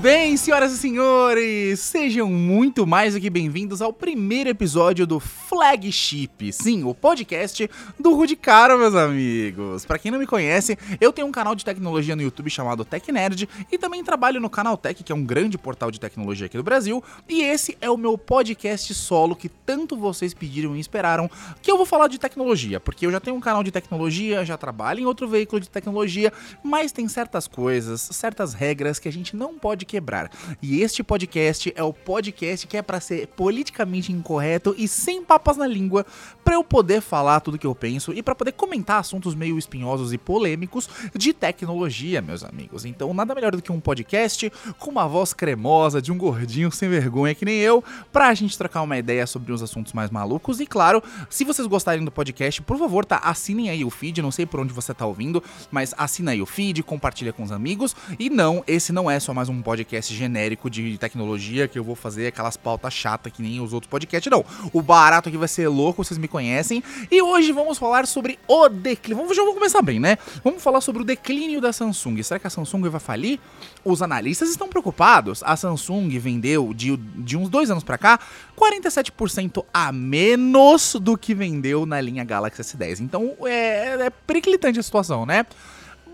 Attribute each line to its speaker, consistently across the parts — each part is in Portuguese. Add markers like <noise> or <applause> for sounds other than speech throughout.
Speaker 1: Bem, senhoras e senhores, sejam muito mais do que bem-vindos ao primeiro episódio do Flagship, sim, o podcast do Rude Caro, meus amigos. Para quem não me conhece, eu tenho um canal de tecnologia no YouTube chamado Tech Nerd e também trabalho no Canal Tech, que é um grande portal de tecnologia aqui do Brasil, e esse é o meu podcast solo que tanto vocês pediram e esperaram, que eu vou falar de tecnologia, porque eu já tenho um canal de tecnologia, já trabalho em outro veículo de tecnologia, mas tem certas coisas, certas regras que a gente não pode quebrar. E este podcast é o podcast que é para ser politicamente incorreto e sem papas na língua, para eu poder falar tudo que eu penso e para poder comentar assuntos meio espinhosos e polêmicos de tecnologia, meus amigos. Então, nada melhor do que um podcast com uma voz cremosa de um gordinho sem vergonha que nem eu, pra gente trocar uma ideia sobre os assuntos mais malucos. E claro, se vocês gostarem do podcast, por favor, tá, assinem aí o feed, não sei por onde você tá ouvindo, mas assina aí o feed, compartilha com os amigos. E não, esse não é só mais um podcast genérico de tecnologia que eu vou fazer aquelas pautas chatas que nem os outros podcasts, não. O barato aqui vai ser louco, vocês me conhecem. E hoje vamos falar sobre o declínio. Vamos, já vou começar bem, né? Vamos falar sobre o declínio da Samsung. Será que a Samsung vai falir? Os analistas estão preocupados. A Samsung vendeu de, de uns dois anos para cá 47% a menos do que vendeu na linha Galaxy S10. Então é, é periclitante a situação, né?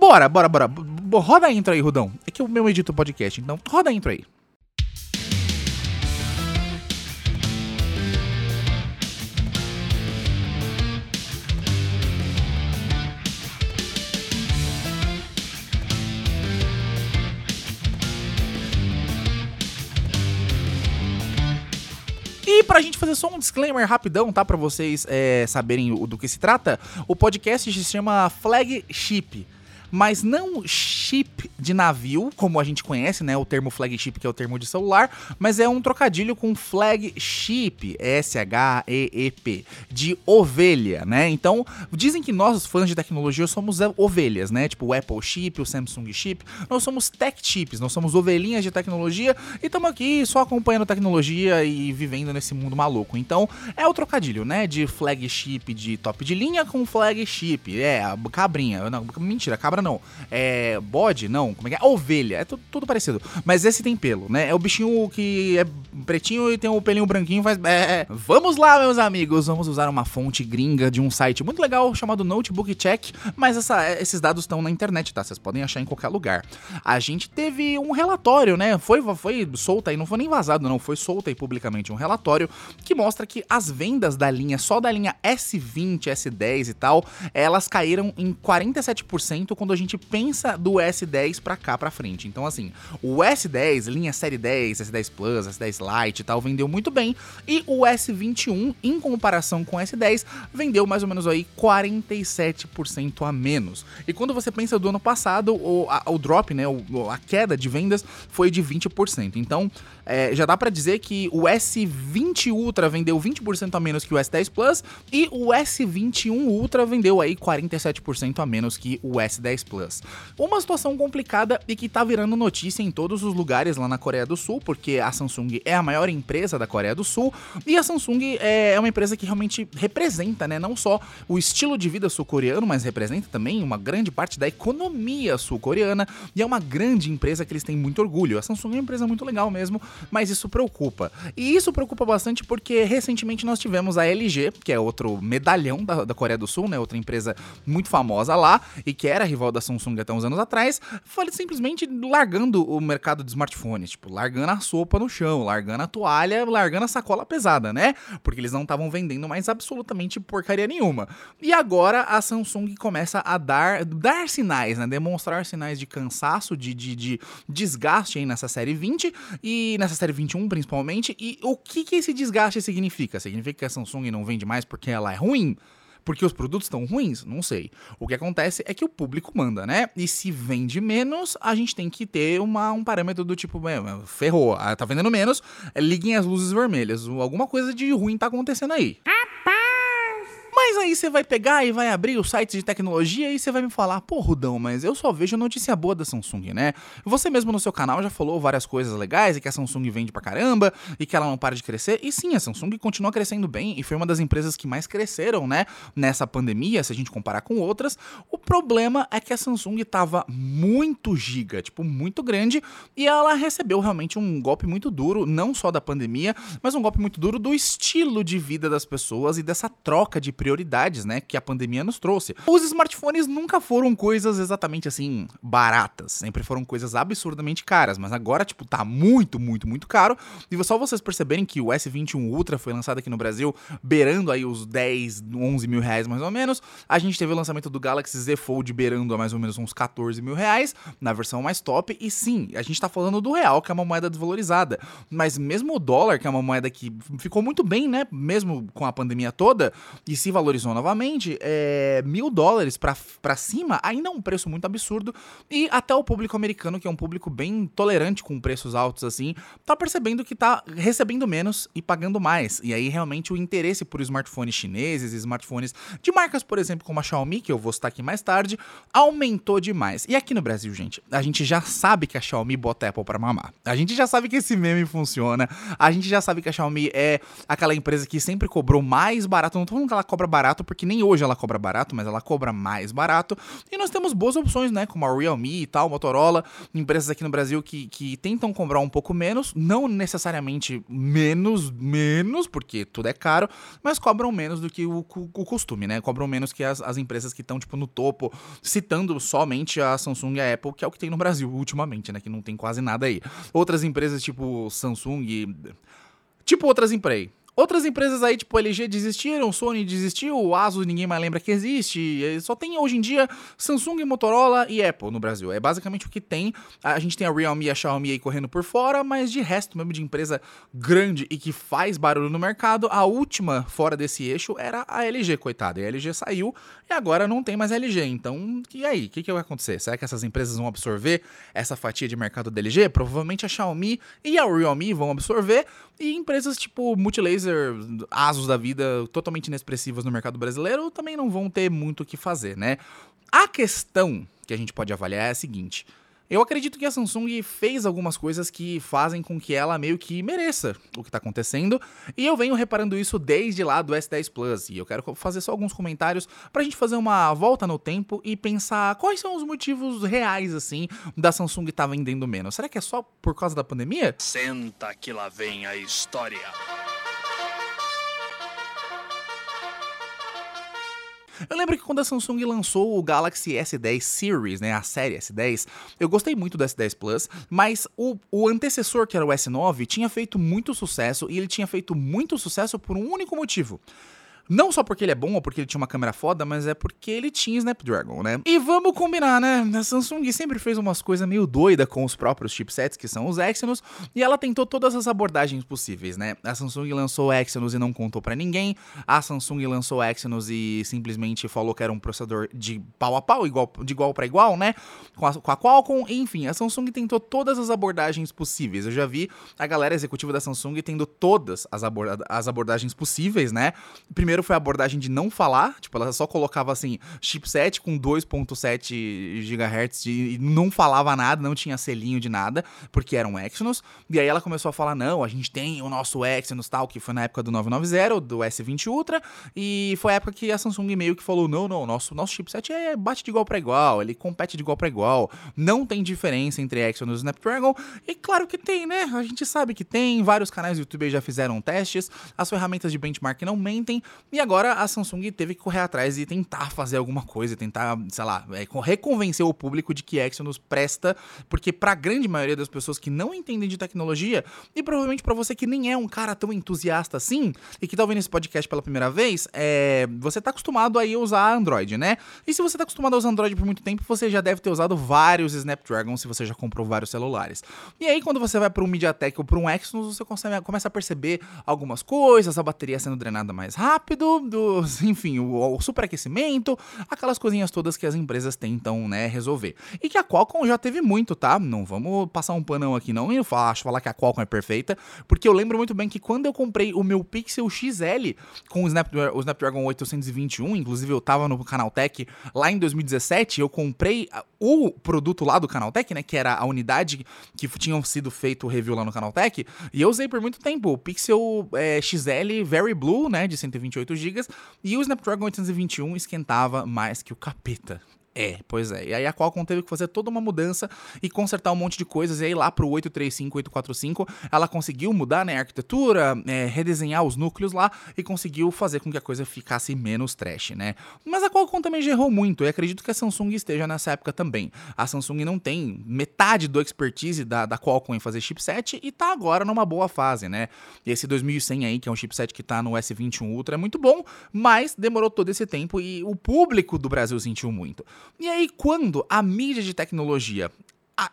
Speaker 1: Bora, bora, bora. Roda a intro aí, Rudão. É que o meu edito podcast, então roda a intro aí. Pra gente fazer só um disclaimer rapidão, tá? Pra vocês é, saberem do que se trata, o podcast se chama Flagship mas não chip de navio, como a gente conhece, né? O termo flagship, que é o termo de celular, mas é um trocadilho com flagship, S-H-E-E-P, de ovelha, né? Então, dizem que nós, fãs de tecnologia, somos ovelhas, né? Tipo o Apple chip, o Samsung chip. Nós somos tech chips, nós somos ovelhinhas de tecnologia e estamos aqui só acompanhando tecnologia e vivendo nesse mundo maluco. Então, é o trocadilho, né? De flagship de top de linha com flagship. É, cabrinha. Não, mentira, cabra não. É bode? Não. Como é que é? Ovelha. É tudo, tudo, parecido. Mas esse tem pelo, né? É o bichinho que é pretinho e tem o pelinho branquinho faz. É, é. Vamos lá, meus amigos. Vamos usar uma fonte gringa de um site muito legal chamado Notebook Check. Mas essa, esses dados estão na internet, tá? Vocês podem achar em qualquer lugar. A gente teve um relatório, né? Foi, foi solta aí, não foi nem vazado, não. Foi solta aí publicamente um relatório que mostra que as vendas da linha, só da linha S20, S10 e tal, elas caíram em 47% quando a gente pensa do S10 para cá para frente. Então assim, o S10, linha série 10, S10 Plus, S10 Lite e tal, vendeu muito bem, e o S21 em comparação com o S10 vendeu mais ou menos aí 47% a menos. E quando você pensa do ano passado, o, a, o drop, né, o, a queda de vendas foi de 20%. Então, é, já dá para dizer que o S20 Ultra vendeu 20% a menos que o S10 Plus e o S21 Ultra vendeu aí 47% a menos que o S10 Plus. Uma situação complicada e que tá virando notícia em todos os lugares lá na Coreia do Sul, porque a Samsung é a maior empresa da Coreia do Sul e a Samsung é uma empresa que realmente representa, né, não só o estilo de vida sul-coreano, mas representa também uma grande parte da economia sul-coreana e é uma grande empresa que eles têm muito orgulho. A Samsung é uma empresa muito legal mesmo, mas isso preocupa. E isso preocupa bastante porque recentemente nós tivemos a LG, que é outro medalhão da, da Coreia do Sul, né? Outra empresa muito famosa lá e que era rival da Samsung até uns anos atrás, foi simplesmente largando o mercado de smartphones, tipo, largando a sopa no chão, largando a toalha, largando a sacola pesada, né? Porque eles não estavam vendendo mais absolutamente porcaria nenhuma. E agora a Samsung começa a dar, dar sinais, né? Demonstrar sinais de cansaço, de, de, de desgaste aí nessa série 20 e nessa série 21 principalmente. E o que, que esse desgaste significa? Significa que a Samsung não vende mais porque ela é ruim? Porque os produtos estão ruins? Não sei. O que acontece é que o público manda, né? E se vende menos, a gente tem que ter uma, um parâmetro do tipo, ferrou, ah, tá vendendo menos, liguem as luzes vermelhas. Alguma coisa de ruim tá acontecendo aí. Mas aí você vai pegar e vai abrir o site de tecnologia e você vai me falar, pô, Rudão, mas eu só vejo notícia boa da Samsung, né? Você mesmo no seu canal já falou várias coisas legais e que a Samsung vende pra caramba e que ela não para de crescer. E sim, a Samsung continua crescendo bem e foi uma das empresas que mais cresceram, né? Nessa pandemia, se a gente comparar com outras. O problema é que a Samsung tava muito giga, tipo, muito grande e ela recebeu realmente um golpe muito duro, não só da pandemia, mas um golpe muito duro do estilo de vida das pessoas e dessa troca de prioridades, né, que a pandemia nos trouxe. Os smartphones nunca foram coisas exatamente assim baratas, sempre foram coisas absurdamente caras, mas agora tipo tá muito, muito, muito caro. E só vocês perceberem que o S21 Ultra foi lançado aqui no Brasil beirando aí os 10, 11 mil reais mais ou menos. A gente teve o lançamento do Galaxy Z Fold beirando a mais ou menos uns 14 mil reais na versão mais top. E sim, a gente tá falando do real, que é uma moeda desvalorizada. Mas mesmo o dólar, que é uma moeda que ficou muito bem, né? Mesmo com a pandemia toda, e se valorizou novamente, é, mil dólares para cima ainda é um preço muito absurdo. E até o público americano, que é um público bem tolerante com preços altos assim, tá percebendo que tá recebendo menos e pagando mais. E aí realmente o interesse por smartphones chineses, smartphones de marcas, por exemplo, como a Xiaomi, que eu vou citar aqui mais tarde, aumentou demais. E aqui no Brasil, gente, a gente já sabe que a Xiaomi bota Apple para mamar. A gente já sabe que esse meme funciona. A gente já sabe que a Xiaomi é aquela empresa que sempre cobrou mais barato. Não tô falando que ela cobra barato, porque nem hoje ela cobra barato, mas ela cobra mais barato. E nós temos boas opções, né? Como a Realme e tal, Motorola, empresas aqui no Brasil que, que tentam cobrar um pouco menos, não necessariamente menos, menos, porque tudo é caro, mas cobram menos do que o, o, costume, né? Cobram menos que as, as empresas que estão, tipo, no topo, citando somente a Samsung e a Apple, que é o que tem no Brasil ultimamente, né? Que não tem quase nada aí. Outras empresas, tipo Samsung, tipo outras empresas Outras empresas aí, tipo LG, desistiram, Sony desistiu, Asus ninguém mais lembra que existe. Só tem hoje em dia Samsung, Motorola e Apple no Brasil. É basicamente o que tem. A gente tem a Realme e a Xiaomi aí correndo por fora, mas de resto, mesmo de empresa grande e que faz barulho no mercado, a última fora desse eixo era a LG, coitada. E a LG saiu e agora não tem mais LG. Então, e aí? O que, que vai acontecer? Será que essas empresas vão absorver essa fatia de mercado da LG? Provavelmente a Xiaomi e a Realme vão absorver. E empresas tipo Multilaser, Asus da vida, totalmente inexpressivas no mercado brasileiro, também não vão ter muito o que fazer, né? A questão que a gente pode avaliar é a seguinte: eu acredito que a Samsung fez algumas coisas que fazem com que ela meio que mereça o que está acontecendo, e eu venho reparando isso desde lá do S10 Plus, e eu quero fazer só alguns comentários para a gente fazer uma volta no tempo e pensar quais são os motivos reais, assim, da Samsung estar tá vendendo menos. Será que é só por causa da pandemia?
Speaker 2: Senta que lá vem a história.
Speaker 1: Eu lembro que quando a Samsung lançou o Galaxy S10 Series, né, a série S10, eu gostei muito do S10 Plus, mas o, o antecessor, que era o S9, tinha feito muito sucesso e ele tinha feito muito sucesso por um único motivo não só porque ele é bom ou porque ele tinha uma câmera foda, mas é porque ele tinha Snapdragon, né? E vamos combinar, né? A Samsung sempre fez umas coisas meio doidas com os próprios chipsets, que são os Exynos, e ela tentou todas as abordagens possíveis, né? A Samsung lançou Exynos e não contou para ninguém. A Samsung lançou Exynos e simplesmente falou que era um processador de pau a pau, igual, de igual para igual, né? Com a, com a Qualcomm. Enfim, a Samsung tentou todas as abordagens possíveis. Eu já vi a galera executiva da Samsung tendo todas as, aborda as abordagens possíveis, né? Primeiro primeiro foi a abordagem de não falar, tipo, ela só colocava assim, chipset com 2.7 GHz e não falava nada, não tinha selinho de nada, porque era um Exynos. E aí ela começou a falar: "Não, a gente tem o nosso Exynos tal, que foi na época do 990, do S20 Ultra, e foi a época que a Samsung meio que falou: "Não, não, nosso nosso chipset é bate de igual para igual, ele compete de igual para igual, não tem diferença entre Exynos e Snapdragon". E claro que tem, né? A gente sabe que tem, vários canais do YouTube já fizeram testes, as ferramentas de benchmark não mentem, e agora a Samsung teve que correr atrás e tentar fazer alguma coisa, tentar, sei lá, é, reconvencer o público de que Exynos presta, porque para a grande maioria das pessoas que não entendem de tecnologia, e provavelmente para você que nem é um cara tão entusiasta assim, e que tá ouvindo esse podcast pela primeira vez, é, você tá acostumado aí a usar Android, né? E se você tá acostumado a usar Android por muito tempo, você já deve ter usado vários Snapdragon se você já comprou vários celulares. E aí quando você vai para um MediaTek ou para um Exynos, você consegue, começa a perceber algumas coisas, a bateria sendo drenada mais rápido, rápido, do, <laughs> enfim, o, o superaquecimento, aquelas coisinhas todas que as empresas tentam, né, resolver. E que a Qualcomm já teve muito, tá? Não vamos passar um panão aqui não e falar, falar que a Qualcomm é perfeita, porque eu lembro muito bem que quando eu comprei o meu Pixel XL com o, Snap, o Snapdragon 821, inclusive eu tava no Canaltech lá em 2017, eu comprei o produto lá do Canaltech, né, que era a unidade que tinham sido feito o review lá no Canaltech, e eu usei por muito tempo o Pixel é, XL Very Blue, né, de 128 GB, e o Snapdragon 821 esquentava mais que o capeta. É, pois é. E aí a Qualcomm teve que fazer toda uma mudança e consertar um monte de coisas. E aí lá pro 835, 845, ela conseguiu mudar né, a arquitetura, é, redesenhar os núcleos lá e conseguiu fazer com que a coisa ficasse menos trash, né? Mas a Qualcomm também já errou muito e acredito que a Samsung esteja nessa época também. A Samsung não tem metade do expertise da, da Qualcomm em fazer chipset e tá agora numa boa fase, né? E esse 2100 aí, que é um chipset que tá no S21 Ultra, é muito bom, mas demorou todo esse tempo e o público do Brasil sentiu muito. E aí, quando a mídia de tecnologia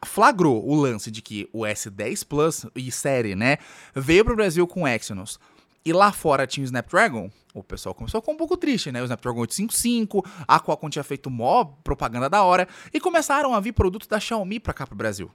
Speaker 1: flagrou o lance de que o S10 Plus e série, né, veio para o Brasil com Exynos e lá fora tinha o Snapdragon, o pessoal começou a ficar um pouco triste, né? O Snapdragon 855, a Qualcomm tinha feito mó propaganda da hora e começaram a vir produtos da Xiaomi para cá pro Brasil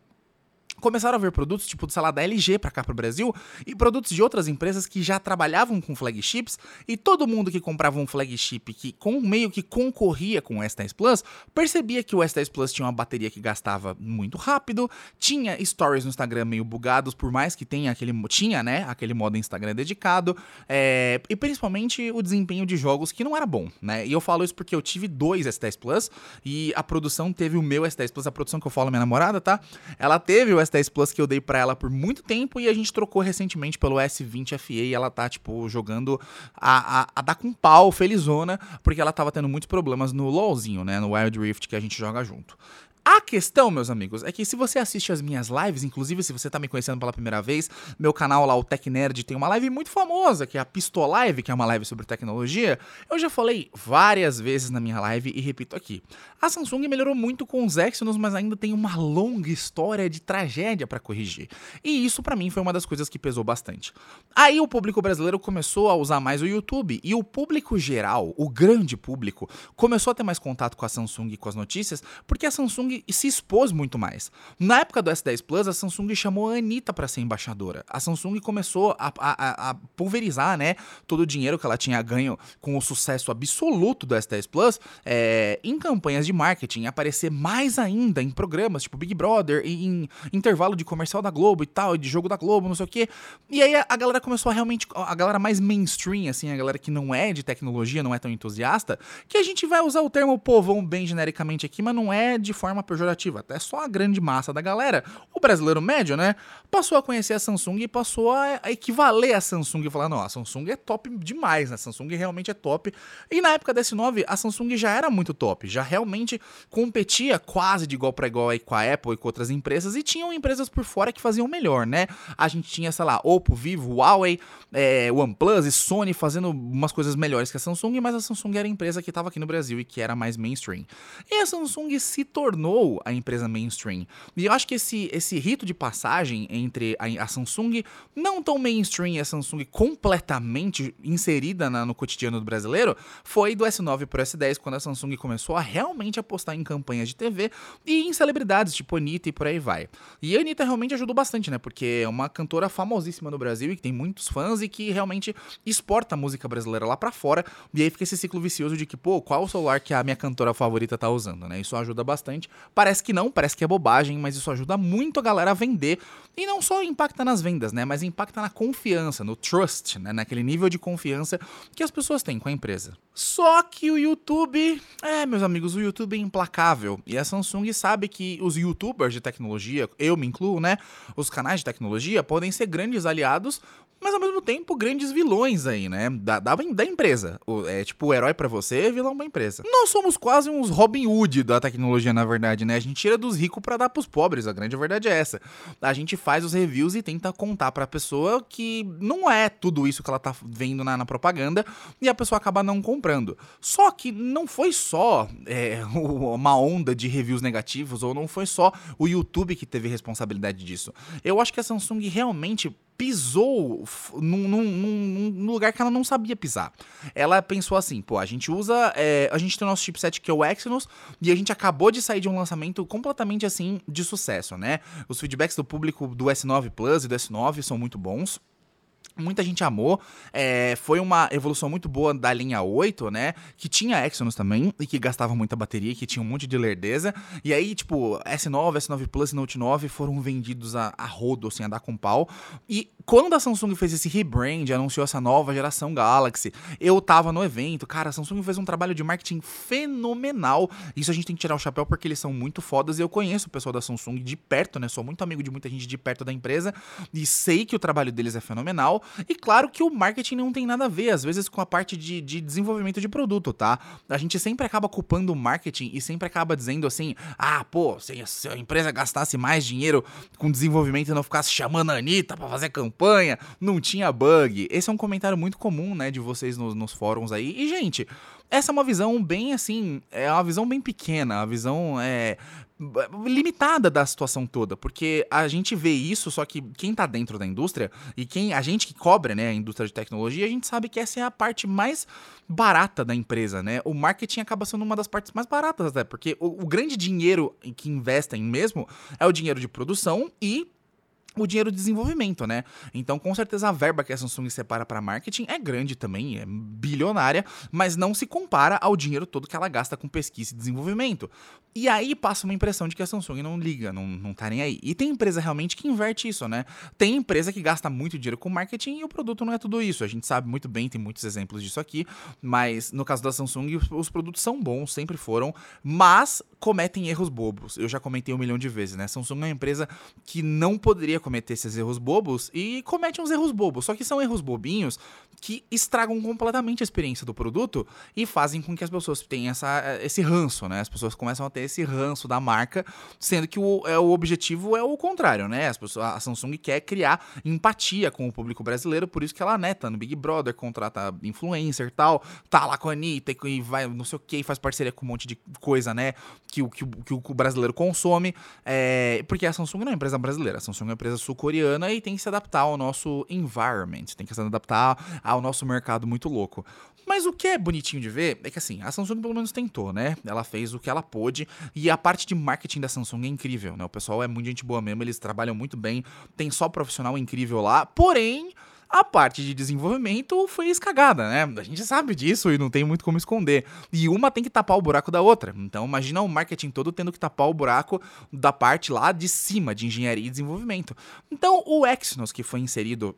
Speaker 1: começaram a ver produtos tipo, sei lá, da LG para cá para o Brasil e produtos de outras empresas que já trabalhavam com flagships e todo mundo que comprava um flagship que com meio que concorria com o S10 Plus percebia que o S10 Plus tinha uma bateria que gastava muito rápido, tinha stories no Instagram meio bugados, por mais que tenha aquele tinha, né, aquele modo Instagram dedicado, é, e principalmente o desempenho de jogos que não era bom, né? E eu falo isso porque eu tive dois S10 Plus e a produção teve o meu S10 Plus, a produção que eu falo minha namorada, tá? Ela teve o S10 S10 Plus que eu dei para ela por muito tempo e a gente trocou recentemente pelo S20 FE e ela tá, tipo, jogando a, a, a dar com pau, felizona, porque ela tava tendo muitos problemas no LoLzinho, né? No Wild Rift que a gente joga junto. A questão, meus amigos, é que se você assiste as minhas lives, inclusive se você está me conhecendo pela primeira vez, meu canal lá, o Tech Nerd, tem uma live muito famosa, que é a Pistolive, que é uma live sobre tecnologia. Eu já falei várias vezes na minha live e repito aqui. A Samsung melhorou muito com os Exynos, mas ainda tem uma longa história de tragédia para corrigir. E isso para mim foi uma das coisas que pesou bastante. Aí o público brasileiro começou a usar mais o YouTube e o público geral, o grande público, começou a ter mais contato com a Samsung e com as notícias, porque a Samsung se expôs muito mais. Na época do S10 Plus, a Samsung chamou a Anitta para ser embaixadora. A Samsung começou a, a, a, pulverizar né, todo o dinheiro que ela tinha ganho com o sucesso absoluto do S10 Plus é, em campanhas de marketing, aparecer mais ainda em programas tipo Big Brother, em, em intervalo de comercial da Globo e tal, de jogo da Globo, não sei o quê. E aí a, a galera começou a realmente, a galera mais mainstream, assim, a galera que não é de tecnologia, não é tão entusiasta, que a gente vai usar o termo povão bem genericamente aqui, mas não é de forma pejorativa, até só a grande massa da galera, o brasileiro médio, né, passou a conhecer a Samsung e passou a, a equivaler a Samsung e falar, não, a Samsung é top demais, né, a Samsung realmente é top. E na época da S9, a Samsung já era muito top, já realmente competia quase de igual para igual aí com a Apple e com outras empresas, e tinham empresas por fora que faziam melhor, né, a gente tinha, sei lá, Oppo, Vivo, Huawei, é, OnePlus e Sony fazendo umas coisas melhores que a Samsung, mas a Samsung era a empresa que estava aqui no Brasil e que era mais mainstream. E a Samsung se tornou tornou a empresa mainstream. E eu acho que esse, esse rito de passagem entre a, a Samsung não tão mainstream e a Samsung completamente inserida na, no cotidiano do brasileiro foi do S9 para o S10, quando a Samsung começou a realmente apostar em campanhas de TV e em celebridades, tipo Anitta e por aí vai. E a Anitta realmente ajudou bastante, né? Porque é uma cantora famosíssima no Brasil e que tem muitos fãs e que realmente exporta a música brasileira lá para fora. E aí fica esse ciclo vicioso de que, pô, qual o celular que a minha cantora favorita tá usando, né? Isso ajuda bastante. Parece que não, parece que é bobagem, mas isso ajuda muito a galera a vender. E não só impacta nas vendas, né? Mas impacta na confiança, no trust, né? Naquele nível de confiança que as pessoas têm com a empresa. Só que o YouTube, é, meus amigos, o YouTube é implacável. E a Samsung sabe que os youtubers de tecnologia, eu me incluo, né? Os canais de tecnologia podem ser grandes aliados mas ao mesmo tempo grandes vilões aí, né? Da, da, da empresa. O, é tipo, o herói para você é vilão pra empresa. Nós somos quase uns Robin Hood da tecnologia, na verdade, né? A gente tira dos ricos para dar pros pobres, a grande verdade é essa. A gente faz os reviews e tenta contar pra pessoa que não é tudo isso que ela tá vendo na, na propaganda e a pessoa acaba não comprando. Só que não foi só é, <laughs> uma onda de reviews negativos ou não foi só o YouTube que teve responsabilidade disso. Eu acho que a Samsung realmente pisou num, num, num, lugar que ela não sabia pisar. Ela pensou assim, pô, a gente usa, é, a gente tem o nosso chipset que é o Exynos e a gente acabou de sair de um lançamento completamente assim de sucesso, né? Os feedbacks do público do S9 Plus e do S9 são muito bons. Muita gente amou. É, foi uma evolução muito boa da linha 8, né? Que tinha Exynos também e que gastava muita bateria, que tinha um monte de lerdeza. E aí, tipo, S9, S9 Plus e Note 9 foram vendidos a, a rodo, assim, a dar com pau. E quando a Samsung fez esse rebrand, anunciou essa nova geração Galaxy, eu tava no evento. Cara, a Samsung fez um trabalho de marketing fenomenal. Isso a gente tem que tirar o chapéu porque eles são muito fodas. E eu conheço o pessoal da Samsung de perto, né? Sou muito amigo de muita gente de perto da empresa e sei que o trabalho deles é fenomenal. E claro que o marketing não tem nada a ver, às vezes, com a parte de, de desenvolvimento de produto, tá? A gente sempre acaba culpando o marketing e sempre acaba dizendo assim: ah, pô, se, se a empresa gastasse mais dinheiro com desenvolvimento e não ficasse chamando a Anitta pra fazer campanha, não tinha bug. Esse é um comentário muito comum, né, de vocês nos, nos fóruns aí. E, gente, essa é uma visão bem assim, é uma visão bem pequena, a visão é limitada da situação toda, porque a gente vê isso, só que quem tá dentro da indústria e quem a gente que cobra, né, a indústria de tecnologia, a gente sabe que essa é a parte mais barata da empresa, né? O marketing acaba sendo uma das partes mais baratas até, porque o, o grande dinheiro que investem mesmo é o dinheiro de produção e o dinheiro de desenvolvimento, né? Então, com certeza, a verba que a Samsung separa para marketing é grande também, é bilionária, mas não se compara ao dinheiro todo que ela gasta com pesquisa e desenvolvimento. E aí passa uma impressão de que a Samsung não liga, não, não tá nem aí. E tem empresa realmente que inverte isso, né? Tem empresa que gasta muito dinheiro com marketing e o produto não é tudo isso. A gente sabe muito bem, tem muitos exemplos disso aqui, mas no caso da Samsung, os produtos são bons, sempre foram, mas cometem erros bobos. Eu já comentei um milhão de vezes, né? Samsung é uma empresa que não poderia cometer esses erros bobos e comete uns erros bobos. Só que são erros bobinhos que estragam completamente a experiência do produto e fazem com que as pessoas tenham essa, esse ranço, né? As pessoas começam a ter esse ranço da marca, sendo que o, é, o objetivo é o contrário, né? As pessoas, a Samsung quer criar empatia com o público brasileiro, por isso que ela neta tá no Big Brother, contrata influencer e tal, tá lá com a Anitta e vai não sei o que, faz parceria com um monte de coisa, né? Que, que, que o brasileiro consome, é, porque a Samsung não é uma empresa brasileira, a Samsung é uma empresa sul-coreana e tem que se adaptar ao nosso environment, tem que se adaptar ao nosso mercado muito louco. Mas o que é bonitinho de ver é que assim, a Samsung pelo menos tentou, né? Ela fez o que ela pôde e a parte de marketing da Samsung é incrível, né? O pessoal é muito gente boa mesmo, eles trabalham muito bem, tem só profissional incrível lá, porém. A parte de desenvolvimento foi escagada, né? A gente sabe disso e não tem muito como esconder. E uma tem que tapar o buraco da outra. Então imagina o marketing todo tendo que tapar o buraco da parte lá de cima de engenharia e desenvolvimento. Então o Exynos que foi inserido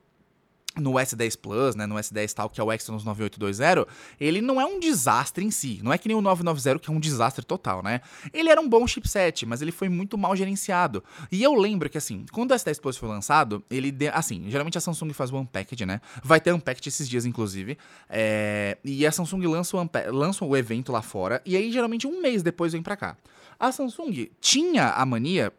Speaker 1: no S10 Plus, né, no S10 tal, que é o Exynos 9820, ele não é um desastre em si. Não é que nem o 990, que é um desastre total, né? Ele era um bom chipset, mas ele foi muito mal gerenciado. E eu lembro que, assim, quando o S10 Plus foi lançado, ele... De... Assim, geralmente a Samsung faz o Unpacked, né? Vai ter Unpacked esses dias, inclusive. É... E a Samsung lança o, Unpa... lança o evento lá fora, e aí, geralmente, um mês depois vem pra cá. A Samsung tinha a mania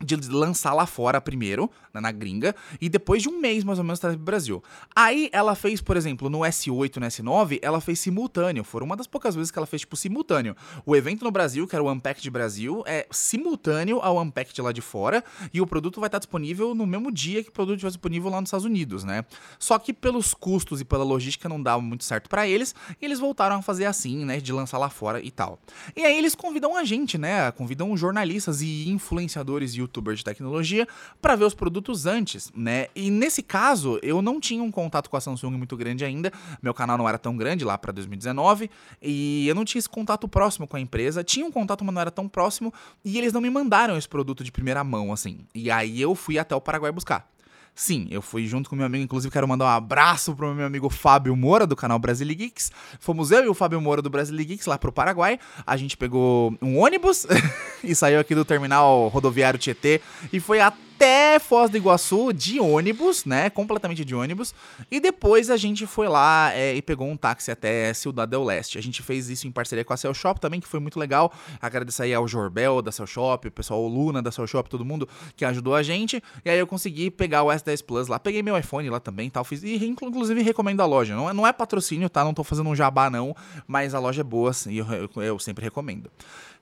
Speaker 1: de lançar lá fora primeiro, na gringa, e depois de um mês mais ou menos trazer pro Brasil. Aí ela fez, por exemplo, no S8 no S9, ela fez simultâneo. Foram uma das poucas vezes que ela fez, tipo, simultâneo. O evento no Brasil, que era o Unpacked Brasil, é simultâneo ao Unpacked lá de fora, e o produto vai estar disponível no mesmo dia que o produto estiver disponível lá nos Estados Unidos, né? Só que pelos custos e pela logística não dava muito certo para eles, e eles voltaram a fazer assim, né, de lançar lá fora e tal. E aí eles convidam a gente, né, convidam jornalistas e influenciadores e youtubers de tecnologia para ver os produtos antes, né? E nesse caso, eu não tinha um contato com a Samsung muito grande ainda, meu canal não era tão grande lá para 2019, e eu não tinha esse contato próximo com a empresa. Tinha um contato, mas não era tão próximo, e eles não me mandaram esse produto de primeira mão, assim. E aí eu fui até o Paraguai buscar. Sim, eu fui junto com meu amigo, inclusive quero mandar um abraço pro meu amigo Fábio Moura, do canal Brasil Geeks. Fomos eu e o Fábio Moura do Brasil Geeks lá pro Paraguai. A gente pegou um ônibus <laughs> e saiu aqui do terminal rodoviário Tietê e foi até até Foz do Iguaçu de ônibus, né? Completamente de ônibus. E depois a gente foi lá é, e pegou um táxi até Ciudad del Leste. A gente fez isso em parceria com a Cell Shop também, que foi muito legal. Agradecer aí ao Jorbel da Cell Shop, o pessoal o Luna da Cell Shop, todo mundo que ajudou a gente. E aí eu consegui pegar o S10 Plus lá. Peguei meu iPhone lá também tal. Fiz, e inclusive recomendo a loja. Não é, não é patrocínio, tá? Não tô fazendo um jabá não, mas a loja é boa e eu, eu, eu sempre recomendo.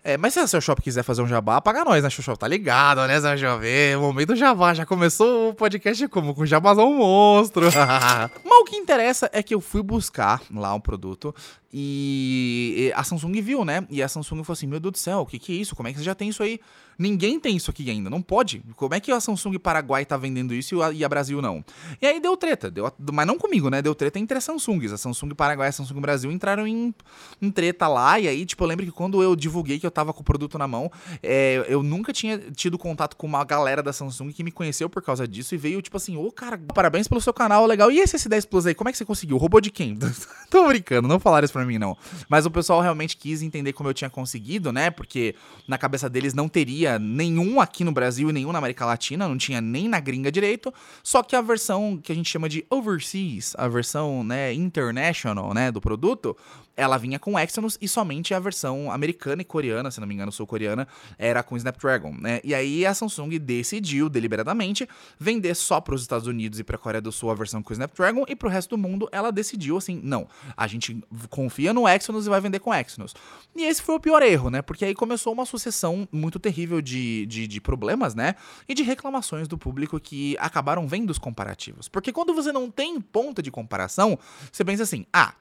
Speaker 1: É, mas se a seu shop quiser fazer um jabá, paga nós, né, seu shop? Tá ligado, né, Zé Jovem? O momento do jabá. Já começou o podcast como? Com jabazão monstro. <laughs> mas o que interessa é que eu fui buscar lá um produto e a Samsung viu, né? E a Samsung falou assim: Meu Deus do céu, o que, que é isso? Como é que você já tem isso aí? Ninguém tem isso aqui ainda, não pode. Como é que a Samsung Paraguai tá vendendo isso e a, e a Brasil não? E aí deu treta, deu, mas não comigo, né? Deu treta entre as Samsungs. A Samsung Paraguai e a Samsung Brasil entraram em, em treta lá. E aí, tipo, eu lembro que quando eu divulguei que eu tava com o produto na mão, é, eu nunca tinha tido contato com uma galera da Samsung que me conheceu por causa disso e veio, tipo assim, ô oh, cara, parabéns pelo seu canal, legal. E esse S10 Plus aí, como é que você conseguiu? Robô de quem? <laughs> Tô brincando, não falaram isso pra mim, não. Mas o pessoal realmente quis entender como eu tinha conseguido, né? Porque na cabeça deles não teria nenhum aqui no Brasil e nenhum na América Latina, não tinha nem na gringa direito, só que a versão que a gente chama de overseas, a versão, né, international, né, do produto, ela vinha com Exynos e somente a versão americana e coreana, se não me engano, sul-coreana, era com Snapdragon, né? E aí a Samsung decidiu deliberadamente vender só para os Estados Unidos e para a Coreia do Sul a versão com Snapdragon e para o resto do mundo ela decidiu assim, não, a gente confia no Exynos e vai vender com Exynos. E esse foi o pior erro, né? Porque aí começou uma sucessão muito terrível de, de, de problemas, né? E de reclamações do público que acabaram vendo os comparativos. Porque quando você não tem ponta de comparação, você pensa assim, ah,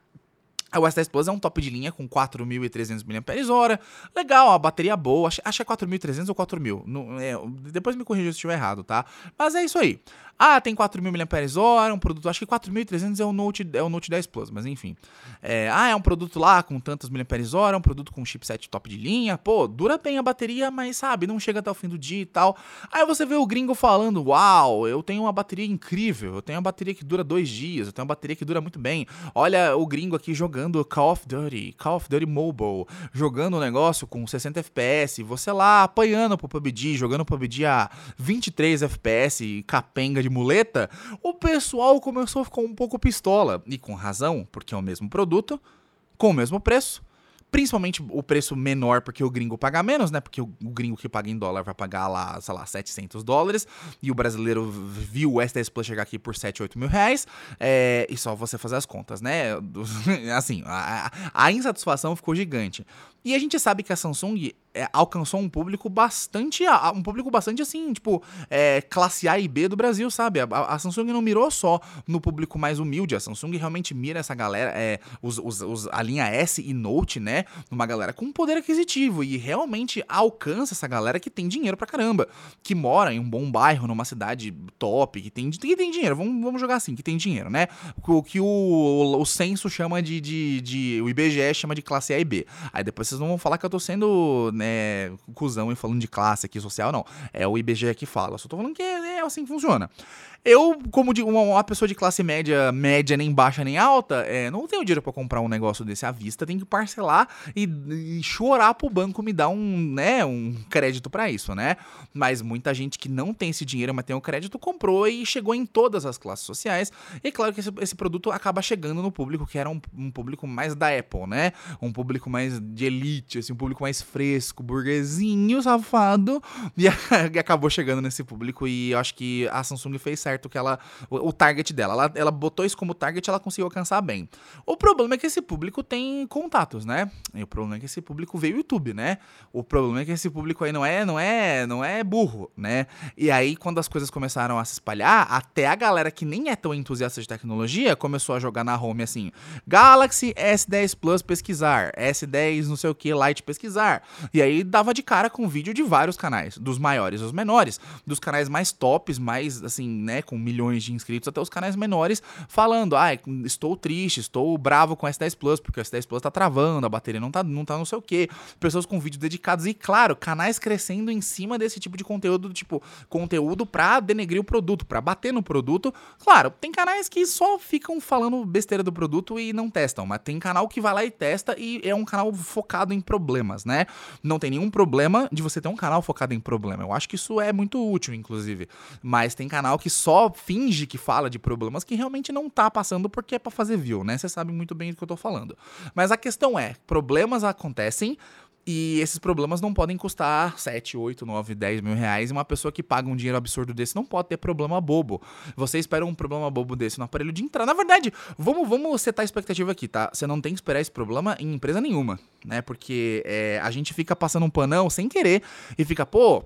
Speaker 1: o S10 Plus é um top de linha com 4.300 mAh. Legal, a bateria boa. Acho, que é 4.300 ou 4.000. Não, é, depois me corrija se estiver errado, tá? Mas é isso aí. Ah, tem 4.000 mAh, um produto, acho que 4.300 é o Note, é o Note 10 Plus, mas enfim. É, ah, é um produto lá com tantas mAh, um produto com chipset top de linha. Pô, dura bem a bateria, mas sabe, não chega até o fim do dia e tal. Aí você vê o gringo falando: Uau, eu tenho uma bateria incrível, eu tenho uma bateria que dura dois dias, eu tenho uma bateria que dura muito bem. Olha o gringo aqui jogando Call of Duty, Call of Duty Mobile, jogando o um negócio com 60 FPS, você lá apanhando pro PUBG, jogando PUBG a 23 FPS, capenga de de muleta, o pessoal começou a ficar um pouco pistola. E com razão, porque é o mesmo produto, com o mesmo preço. Principalmente o preço menor, porque o gringo paga menos, né? Porque o, gringo que paga em dólar vai pagar lá, sei lá, 700 dólares. E o brasileiro viu o SDS Plus chegar aqui por 7, 8 mil reais. É, e só você fazer as contas, né? <laughs> assim, a, a insatisfação ficou gigante. E a gente sabe que a Samsung é, alcançou um público bastante. Um público bastante assim, tipo, é, classe A e B do Brasil, sabe? A, a, Samsung não mirou só no público mais humilde. A Samsung realmente mira essa galera, é, os, os, os, a linha S e Note, né? Numa galera com poder aquisitivo. E realmente alcança essa galera que tem dinheiro pra caramba. Que mora em um bom bairro, numa cidade top, que tem, que tem dinheiro. Vamos, vamos jogar assim, que tem dinheiro, né? O que o, o, o censo chama de, de, de. O IBGE chama de classe A e B. Aí depois vocês não vão falar que eu tô sendo, né, cuzão e falando de classe aqui social, não. É o IBGE que fala. Só tô falando que é, é assim que funciona. Eu, como uma, uma, pessoa de classe média, média nem baixa nem alta, é, não tenho dinheiro para comprar um negócio desse à vista, tem que parcelar e, e, chorar pro banco me dar um, né, um crédito para isso, né? Mas muita gente que não tem esse dinheiro, mas tem o crédito, comprou e chegou em todas as classes sociais. E claro que esse, esse produto acaba chegando no público que era um, um, público mais da Apple, né? Um público mais de elite, assim, um público mais fresco, burguesinho, safado. E, <laughs> e acabou chegando nesse público e eu acho que a Samsung fez certo que ela. O, o target dela. Ela, ela botou isso como target ela conseguiu alcançar bem. O problema é que esse público tem contatos, né? E o problema é que esse público veio YouTube, né? O problema é que esse público aí não é, não é, não é burro, né? E aí, quando as coisas começaram a se espalhar, até a galera que nem é tão entusiasta de tecnologia começou a jogar na home assim: Galaxy S10 Plus pesquisar, S10 não sei o que, Lite pesquisar. E aí dava de cara com vídeo de vários canais, dos maiores aos menores, dos canais mais tops, mais assim, né? Com milhões de inscritos, até os canais menores falando: ah, estou triste, estou bravo com o S10 Plus, porque o S10 Plus tá travando, a bateria não tá, não tá não sei o que. Pessoas com vídeos dedicados e, claro, canais crescendo em cima desse tipo de conteúdo, tipo, conteúdo pra denegrir o produto, pra bater no produto. Claro, tem canais que só ficam falando besteira do produto e não testam, mas tem canal que vai lá e testa e é um canal focado em problemas, né? Não tem nenhum problema de você ter um canal focado em problema. Eu acho que isso é muito útil, inclusive. Mas tem canal que só só finge que fala de problemas que realmente não tá passando porque é para fazer view, né? Você sabe muito bem do que eu tô falando. Mas a questão é, problemas acontecem, E esses problemas não podem custar 7, 8, 9, 10 mil reais. E uma pessoa que paga um dinheiro absurdo desse não pode ter problema bobo. Você espera um problema bobo desse no aparelho de entrada. Na verdade, vamos, vamos setar a expectativa aqui, tá? Você não tem que esperar esse problema em empresa nenhuma, né? Porque é, a gente fica passando um panão sem querer e fica, pô,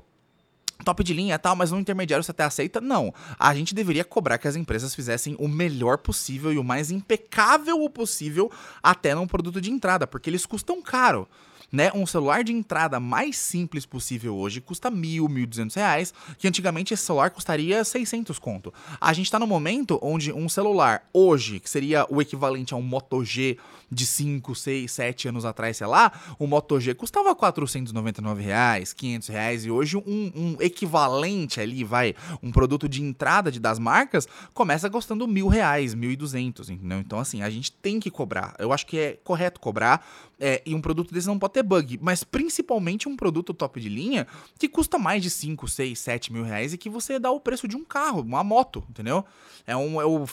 Speaker 1: top de linha tal, mas no intermediário você até aceita? Não. A gente deveria cobrar que as empresas fizessem o melhor possível e o mais impecável possível até num produto de entrada, porque eles custam caro né? Um celular de entrada mais simples possível hoje custa mil, mil duzentos reais, que antigamente esse celular custaria 600 conto. A gente tá no momento onde um celular hoje, que seria o equivalente a um Moto G de 5, 6, 7 anos atrás, sei lá, o Moto G custava 499 reais, 500 reais, e hoje um, um equivalente ali, vai, um produto de entrada de, das marcas, começa custando mil reais, mil e duzentos, entendeu? Então, assim, a gente tem que cobrar. Eu acho que é correto cobrar, é, e um produto desse não pode ter bug, mas principalmente um produto top de linha que custa mais de 5, 6, 7 mil reais e que você dá o preço de um carro, uma moto, entendeu? É, um, é o,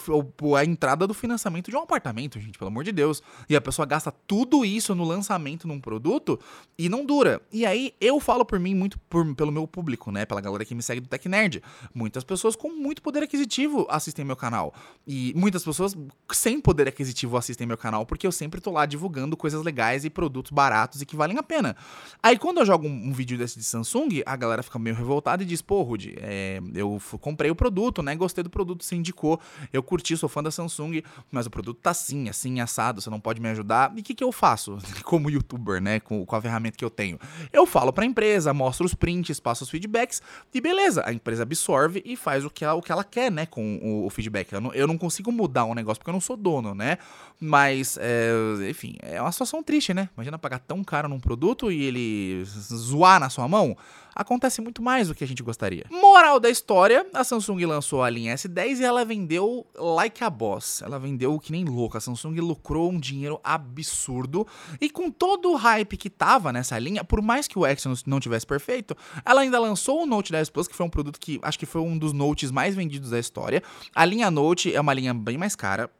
Speaker 1: o, a entrada do financiamento de um apartamento, gente, pelo amor de Deus. E a pessoa gasta tudo isso no lançamento num produto e não dura. E aí eu falo por mim muito por, pelo meu público, né? Pela galera que me segue do Tech Nerd. Muitas pessoas com muito poder aquisitivo assistem meu canal. E muitas pessoas sem poder aquisitivo assistem meu canal, porque eu sempre tô lá divulgando coisas legais e produtos baratos e que valem a pena. Aí quando eu jogo um, um vídeo desse de Samsung, a galera fica meio revoltada e diz: pô, Rudy, é, eu comprei o produto, né? Gostei do produto, você indicou, eu curti, sou fã da Samsung, mas o produto tá assim, assim, assado, você não pode me ajudar. E o que, que eu faço <laughs> como youtuber, né? Com, com a ferramenta que eu tenho? Eu falo pra empresa, mostro os prints, passo os feedbacks e beleza, a empresa absorve e faz o que ela, o que ela quer, né? Com o, o feedback. Eu não, eu não consigo mudar um negócio porque eu não sou dono, né? Mas, é, enfim, é uma situação triste, né? Imagina pagar tão caro num produto e ele zoar na sua mão. Acontece muito mais do que a gente gostaria. Moral da história: a Samsung lançou a linha S10 e ela vendeu like a boss. Ela vendeu que nem louca. A Samsung lucrou um dinheiro absurdo. E com todo o hype que tava nessa linha, por mais que o Exynos não tivesse perfeito, ela ainda lançou o Note 10 Plus, que foi um produto que acho que foi um dos Notes mais vendidos da história. A linha Note é uma linha bem mais cara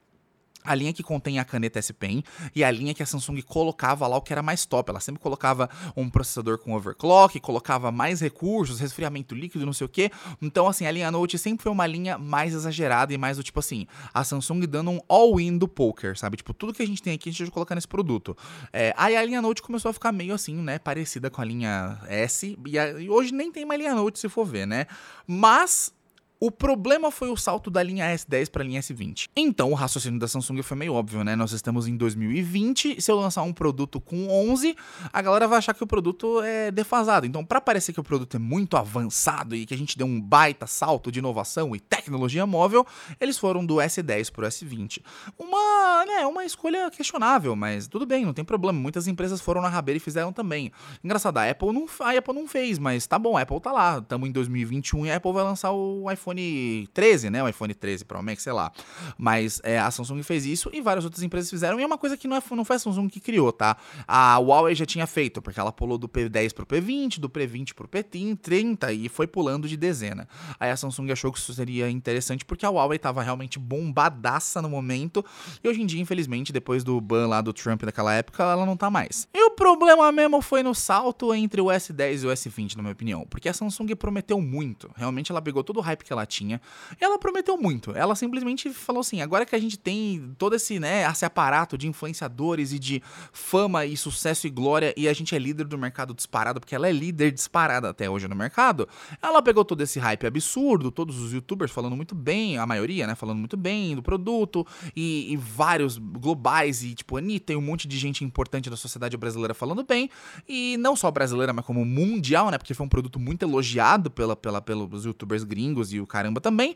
Speaker 1: a linha que contém a caneta S Pen e a linha que a Samsung colocava lá o que era mais top. Ela sempre colocava um processador com overclock, colocava mais recursos, resfriamento líquido, não sei o que. Então, assim, a linha Note sempre foi uma linha mais exagerada e mais do tipo assim, a Samsung dando um all-in do poker, sabe? Tipo, tudo que a gente tem aqui a gente vai colocar nesse produto. É, aí a linha Note começou a ficar meio assim, né? Parecida com a linha S. E, a, e hoje nem tem mais linha Note, se for ver, né? Mas o problema foi o salto da linha S10 para a linha S20. Então, o raciocínio da Samsung foi meio óbvio, né? Nós estamos em 2020, se eu lançar um produto com 11, a galera vai achar que o produto é defasado. Então, para parecer que o produto é muito avançado e que a gente deu um baita salto de inovação e tecnologia móvel, eles foram do S10 para o S20. Uma, né, uma escolha questionável, mas tudo bem, não tem problema. Muitas empresas foram na rabeira e fizeram também. Engraçado, a Apple não, a Apple não fez, mas tá bom, a Apple tá lá. Estamos em 2021 e a Apple vai lançar o iPhone iPhone 13, né? O iPhone 13 Pro Max, sei lá. Mas é, a Samsung fez isso e várias outras empresas fizeram. E é uma coisa que não, é, não foi a Samsung que criou, tá? A Huawei já tinha feito, porque ela pulou do P10 pro P20, do P20 pro P30 e foi pulando de dezena. Aí a Samsung achou que isso seria interessante porque a Huawei tava realmente bombadaça no momento. E hoje em dia, infelizmente, depois do ban lá do Trump daquela época, ela não tá mais. E o problema mesmo foi no salto entre o S10 e o S20, na minha opinião. Porque a Samsung prometeu muito. Realmente ela pegou todo o hype que ela tinha. Ela prometeu muito. Ela simplesmente falou assim: agora que a gente tem todo esse, né, esse aparato de influenciadores e de fama e sucesso e glória, e a gente é líder do mercado disparado, porque ela é líder disparada até hoje no mercado, ela pegou todo esse hype absurdo, todos os youtubers falando muito bem, a maioria, né, falando muito bem do produto, e, e vários globais, e tipo, Anitta e um monte de gente importante da sociedade brasileira falando bem, e não só brasileira, mas como mundial, né, porque foi um produto muito elogiado pela, pela, pelos youtubers gringos e o caramba também.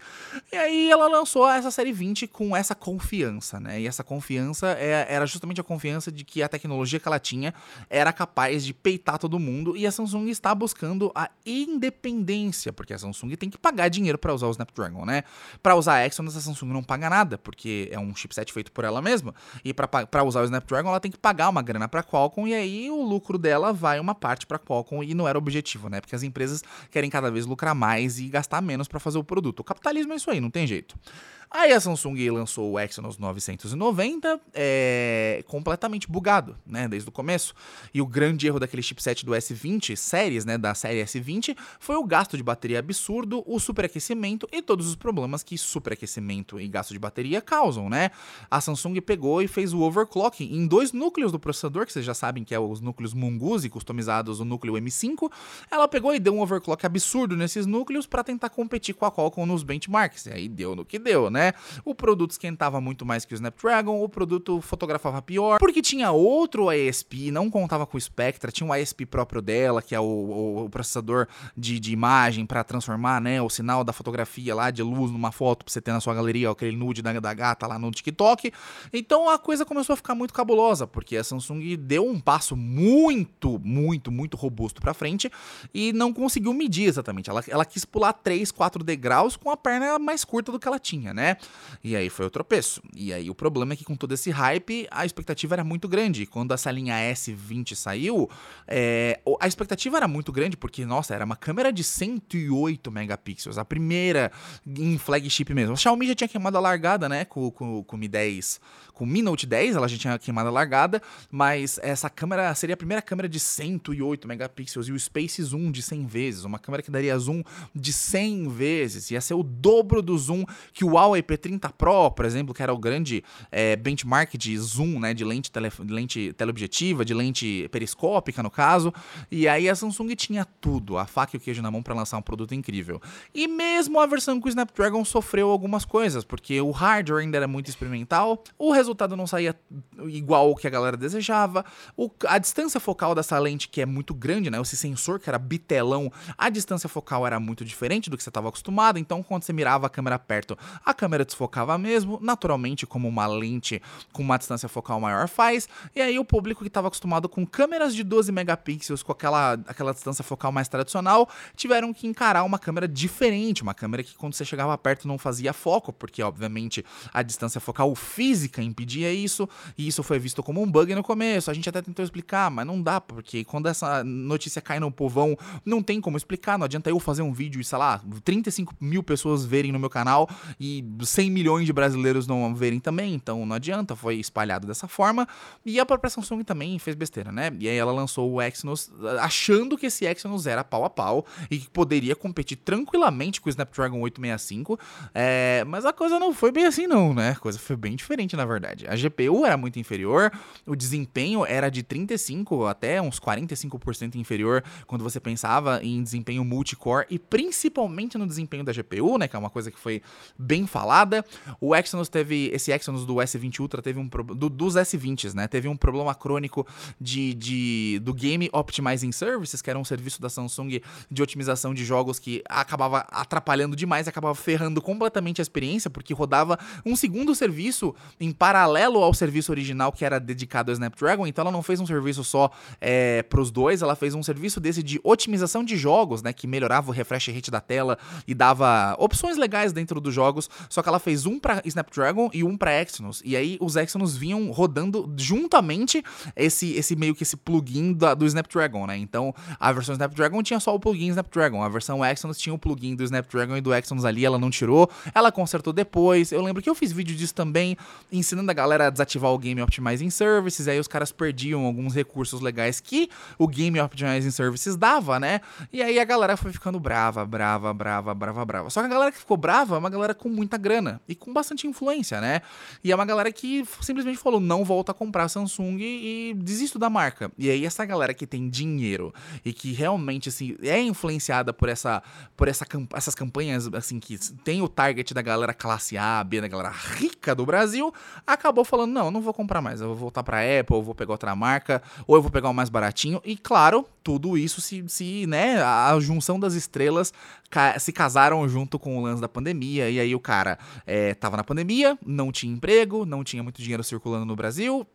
Speaker 1: E aí ela lançou essa série 20 com essa confiança, né? E essa confiança é, era justamente a confiança de que a tecnologia que ela tinha era capaz de peitar todo mundo. E a Samsung está buscando a independência, porque a Samsung tem que pagar dinheiro para usar o Snapdragon, né? Para usar a Exynos, a Samsung não paga nada, porque é um chipset feito por ela mesma. E para usar o Snapdragon, ela tem que pagar uma grana para Qualcomm. E aí o lucro dela vai uma parte para Qualcomm. E não era o objetivo, né? Porque as empresas querem cada vez lucrar mais e gastar menos para fazer o produto. O capitalismo é isso aí, não tem jeito. Aí a Samsung lançou o Exynos 990, é, completamente bugado, né, desde o começo. E o grande erro daquele chipset do S20 séries, né, da série S20, foi o gasto de bateria absurdo, o superaquecimento e todos os problemas que superaquecimento e gasto de bateria causam, né? A Samsung pegou e fez o overclocking em dois núcleos do processador, que vocês já sabem que é os núcleos Mongoose customizados, o núcleo M5. Ela pegou e deu um overclock absurdo nesses núcleos para tentar competir com a Qualcomm nos benchmarks. E aí deu no que deu, né? O produto esquentava muito mais que o Snapdragon, o produto fotografava pior, porque tinha outro ISP, não contava com o Spectra, tinha um ISP próprio dela, que é o, o, o processador de, de imagem para transformar, né, o sinal da fotografia lá de luz numa foto pra você ter na sua galeria, aquele nude da, da gata lá no TikTok. Então a coisa começou a ficar muito cabulosa, porque a Samsung deu um passo muito, muito, muito robusto para frente e não conseguiu medir exatamente. Ela, ela quis pular 3, 4 degraus com a perna mais curta do que ela tinha, né? E aí foi o tropeço. E aí o problema é que com todo esse hype, a expectativa era muito grande. Quando essa linha S20 saiu, é, a expectativa era muito grande porque, nossa, era uma câmera de 108 megapixels, a primeira em flagship mesmo. A Xiaomi já tinha queimado a largada, né, com, com, com o Mi 10 com Mi Note 10, ela já tinha queimado a largada, mas essa câmera seria a primeira câmera de 108 megapixels e o Space Zoom de 100 vezes, uma câmera que daria zoom de 100 vezes, ia ser o dobro do zoom que o Huawei P30 Pro, por exemplo, que era o grande é, benchmark de zoom, né, de lente, tele, lente teleobjetiva, de lente periscópica no caso, e aí a Samsung tinha tudo, a faca e o queijo na mão para lançar um produto incrível. E mesmo a versão com o Snapdragon sofreu algumas coisas, porque o hardware ainda era muito experimental, o resultado não saía igual o que a galera desejava. O, a distância focal dessa lente, que é muito grande, né? Esse sensor que era bitelão, a distância focal era muito diferente do que você estava acostumado. Então, quando você mirava a câmera perto, a câmera desfocava mesmo, naturalmente, como uma lente com uma distância focal maior faz. E aí, o público que estava acostumado com câmeras de 12 megapixels, com aquela, aquela distância focal mais tradicional, tiveram que encarar uma câmera diferente, uma câmera que quando você chegava perto não fazia foco, porque obviamente a distância focal física impedia isso, e isso foi visto como um bug no começo. A gente até tentou explicar, mas não dá, porque quando essa notícia cai no povão, não tem como explicar. Não adianta eu fazer um vídeo e, sei lá, 35 mil pessoas verem no meu canal e 100 milhões de brasileiros não verem também. Então não adianta, foi espalhado dessa forma. E a própria Samsung também fez besteira, né? E aí ela lançou o Exynos achando que esse Exynos era pau a pau e que poderia competir tranquilamente com o Snapdragon 865. É, mas a coisa não foi bem assim, não, né? A coisa foi bem diferente, na verdade verdade. A GPU era muito inferior, o desempenho era de 35 até uns 45% inferior quando você pensava em desempenho multicore e principalmente no desempenho da GPU, né, que é uma coisa que foi bem falada. O Exynos teve esse Exynos do S20 Ultra teve um do, dos S20s, né, teve um problema crônico de, de do Game Optimizing Services, que era um serviço da Samsung de otimização de jogos que acabava atrapalhando demais, acabava ferrando completamente a experiência, porque rodava um segundo serviço em paralelo ao serviço original que era dedicado ao Snapdragon, então ela não fez um serviço só é, para os dois, ela fez um serviço desse de otimização de jogos, né, que melhorava o refresh rate da tela e dava opções legais dentro dos jogos, só que ela fez um para Snapdragon e um para Exynos, e aí os Exynos vinham rodando juntamente esse, esse meio que esse plugin da, do Snapdragon, né, então a versão Snapdragon tinha só o plugin Snapdragon, a versão Exynos tinha o plugin do Snapdragon e do Exynos ali, ela não tirou, ela consertou depois, eu lembro que eu fiz vídeo disso também, ensinando ensinando a galera desativar o Game Optimizing Services, aí os caras perdiam alguns recursos legais que o Game Optimizing Services dava, né? E aí a galera foi ficando brava, brava, brava, brava, brava. Só que a galera que ficou brava é uma galera com muita grana e com bastante influência, né? E é uma galera que simplesmente falou: não volta a comprar Samsung e desisto da marca. E aí essa galera que tem dinheiro e que realmente assim é influenciada por essa por essa essas campanhas assim que tem o target da galera classe A, B, da galera rica do Brasil, acabou falando: não, não vou comprar mais, eu vou voltar para Apple, eu vou pegar outra marca, ou eu vou pegar o mais baratinho. E claro, tudo isso se, se né, a junção das estrelas se casaram junto com o lance da pandemia. E aí o cara é, tava na pandemia, não tinha emprego, não tinha muito dinheiro circulando no Brasil,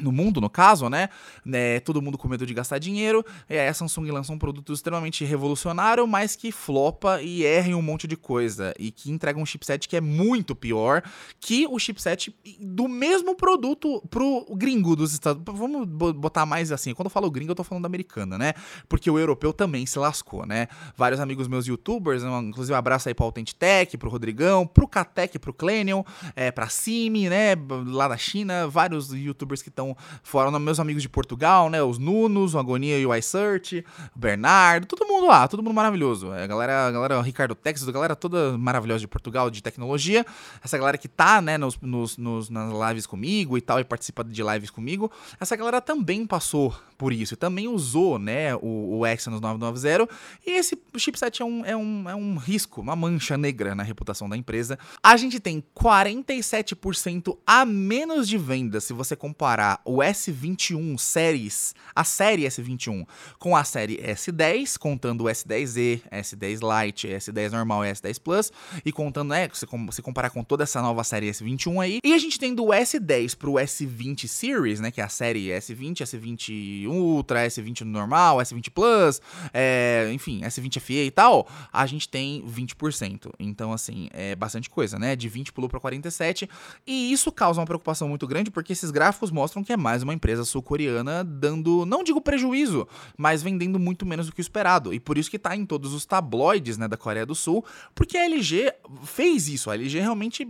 Speaker 1: no mundo, no caso, né? É, todo mundo com medo de gastar dinheiro. É, a Samsung lança um produto extremamente revolucionário, mas que flopa e erra em um monte de coisa. E que entrega um chipset que é muito pior que o chipset do mesmo produto pro gringo dos Estados Unidos. Vamos botar mais assim. Quando eu falo gringo, eu tô falando americana, né? Porque o europeu também se lascou, né? Vários amigos meus youtubers, inclusive um abraço aí pro Authentic Tech, pro Rodrigão, pro Katec, pro Clenion, é, pra Simi, né? Lá da China, vários youtubers que estão então, foram meus amigos de Portugal, né? Os Nunos, o Agonia e o iSearch, o Bernardo, todo mundo lá, todo mundo maravilhoso. É, a galera, a galera Ricardo Texas, a galera toda maravilhosa de Portugal, de tecnologia. Essa galera que tá, né, nos, nos, nos, nas lives comigo e tal, e participa de lives comigo. Essa galera também passou por isso e também usou, né, o, o Exynos 990. E esse chipset é um, é, um, é um risco, uma mancha negra na reputação da empresa. A gente tem 47% a menos de vendas se você comparar o S21 séries, a série S21 com a série S10, contando o S10e, S10 Lite, S10 normal e S10 Plus, e contando, né, se, se comparar com toda essa nova série S21 aí. E a gente tem do S10 pro S20 Series, né, que é a série S20, S20 Ultra, S20 normal, S20 Plus, é, enfim, S20 FE e tal, a gente tem 20%. Então, assim, é bastante coisa, né? De 20 pulou para 47, e isso causa uma preocupação muito grande, porque esses gráficos mostram que é mais uma empresa sul-coreana dando, não digo prejuízo, mas vendendo muito menos do que o esperado. E por isso que tá em todos os tabloides né, da Coreia do Sul, porque a LG fez isso. A LG realmente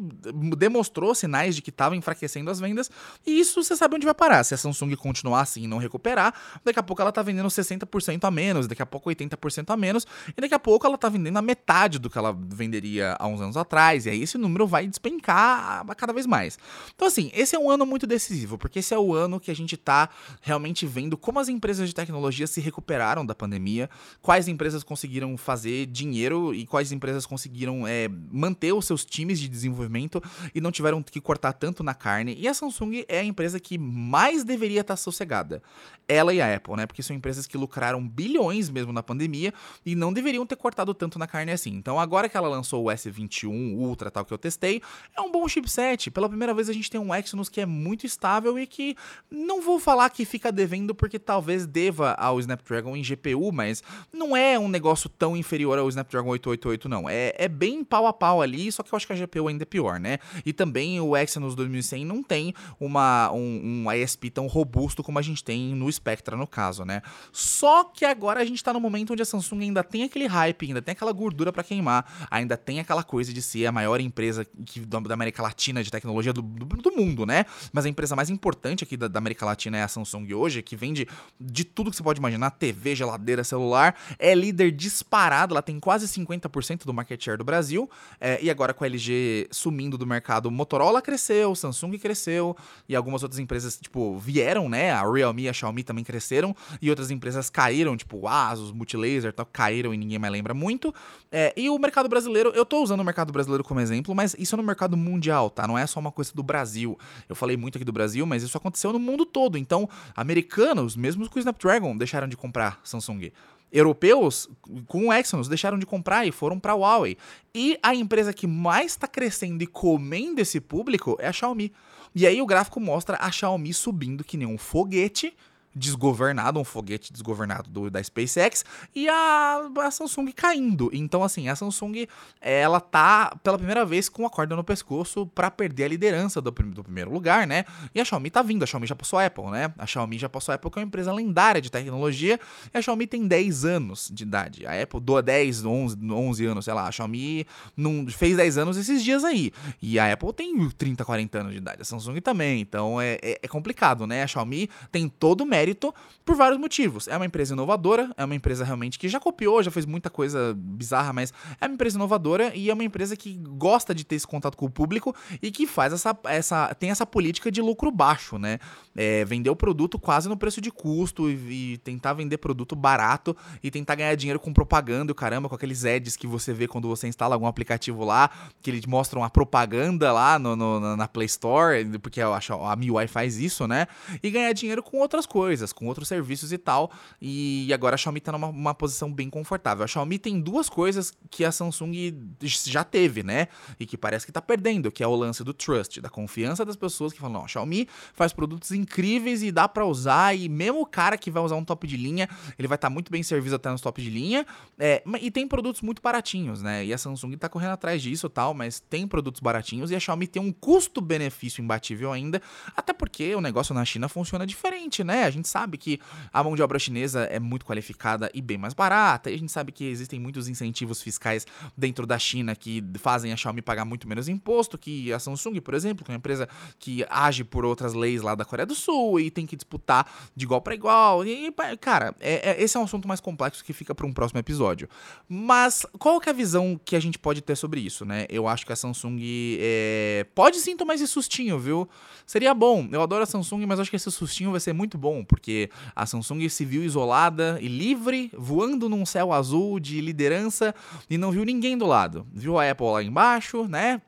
Speaker 1: demonstrou sinais de que estava enfraquecendo as vendas. E isso você sabe onde vai parar. Se a Samsung continuar assim e não recuperar, daqui a pouco ela tá vendendo 60% a menos, daqui a pouco 80% a menos, e daqui a pouco ela tá vendendo a metade do que ela venderia há uns anos atrás. E aí esse número vai despencar cada vez mais. Então, assim, esse é um ano muito decisivo, porque esse é o ano que a gente está realmente vendo como as empresas de tecnologia se recuperaram da pandemia, quais empresas conseguiram fazer dinheiro e quais empresas conseguiram é, manter os seus times de desenvolvimento e não tiveram que cortar tanto na carne. E a Samsung é a empresa que mais deveria estar tá sossegada. Ela e a Apple, né? Porque são empresas que lucraram bilhões mesmo na pandemia e não deveriam ter cortado tanto na carne assim. Então, agora que ela lançou o S21 Ultra, tal que eu testei, é um bom chipset. Pela primeira vez a gente tem um Exynos que é muito estável e que não vou falar que fica devendo porque talvez deva ao Snapdragon em GPU, mas não é um negócio tão inferior ao Snapdragon 888 não. É, é bem pau a pau ali, só que eu acho que a GPU ainda é pior, né? E também o Exynos 2100 não tem uma, um, um ISP tão robusto como a gente tem no Spectra no caso, né? Só que agora a gente tá no momento onde a Samsung ainda tem aquele hype, ainda tem aquela gordura para queimar, ainda tem aquela coisa de ser a maior empresa que, da América Latina de tecnologia do, do, do mundo, né? Mas a empresa mais importante aqui da, da América Latina é a Samsung hoje, que vende de tudo que você pode imaginar, TV, geladeira, celular, é líder disparado, ela tem quase 50% do market share do Brasil, é, e agora com a LG sumindo do mercado, Motorola cresceu, Samsung cresceu, e algumas outras empresas, tipo, vieram, né, a Realme e a Xiaomi também cresceram, e outras empresas caíram, tipo, Asus, Multilaser, tal, caíram e ninguém mais lembra muito, é, e o mercado brasileiro, eu tô usando o mercado brasileiro como exemplo, mas isso é no mercado mundial, tá, não é só uma coisa do Brasil, eu falei muito aqui do Brasil, mas isso aconteceu no mundo todo. Então, americanos, mesmo com o Snapdragon, deixaram de comprar Samsung. Europeus, com o Exynos, deixaram de comprar e foram para a Huawei. E a empresa que mais está crescendo e comendo esse público é a Xiaomi. E aí o gráfico mostra a Xiaomi subindo que nem um foguete desgovernado, um foguete desgovernado do, da SpaceX, e a, a, Samsung caindo. Então, assim, a Samsung, ela tá pela primeira vez com a corda no pescoço para perder a liderança do, do, primeiro lugar, né? E a Xiaomi tá vindo, a Xiaomi já passou a Apple, né? A Xiaomi já passou a Apple, que é uma empresa lendária de tecnologia, e a Xiaomi tem 10 anos de idade. A Apple doa 10, 11, 11 anos, sei lá, a Xiaomi não, fez 10 anos esses dias aí. E a Apple tem 30, 40 anos de idade, a Samsung também. Então é, é, é complicado, né? A Xiaomi tem todo o mérito por vários motivos. É uma empresa inovadora, é uma empresa realmente que já copiou, já fez muita coisa bizarra, mas é uma empresa inovadora e é uma empresa que gosta de ter esse contato com o público e que faz essa, essa tem essa política de lucro baixo, né? É, vender o produto quase no preço de custo e, e, tentar vender produto barato e tentar ganhar dinheiro com propaganda caramba, com aqueles ads que você vê quando você instala algum aplicativo lá, que eles mostram a propaganda lá no, no na Play Store, porque eu acho a MIUI faz isso, né? E ganhar dinheiro com outras coisas coisas, com outros serviços e tal. E agora a Xiaomi tá numa uma posição bem confortável. A Xiaomi tem duas coisas que a Samsung já teve, né? E que parece que tá perdendo, que é o lance do trust, da confiança das pessoas que falam, não, a Xiaomi faz produtos incríveis e dá para usar, e mesmo o cara que vai usar um top de linha, ele vai estar tá muito bem servido até nos top de linha. É, e tem produtos muito baratinhos, né? E a Samsung tá correndo atrás disso tal, mas tem produtos baratinhos e a Xiaomi tem um custo-benefício imbatível ainda, até porque o negócio na China funciona diferente, né? A gente sabe que a mão de obra chinesa é muito qualificada e bem mais barata, e a gente sabe que existem muitos incentivos fiscais dentro da China que fazem a Xiaomi pagar muito menos imposto que a Samsung, por exemplo, que é uma empresa que age por outras leis lá da Coreia do Sul e tem que disputar de igual para igual. E, cara, é, é, esse é um assunto mais complexo que fica para um próximo episódio. Mas qual que é a visão que a gente pode ter sobre isso, né? Eu acho que a Samsung é... pode sim tomar esse sustinho, viu? Seria bom. Eu adoro a Samsung, mas acho que esse sustinho vai ser muito bom, porque a Samsung se viu isolada e livre, voando num céu azul de liderança e não viu ninguém do lado. Viu a Apple lá embaixo, né?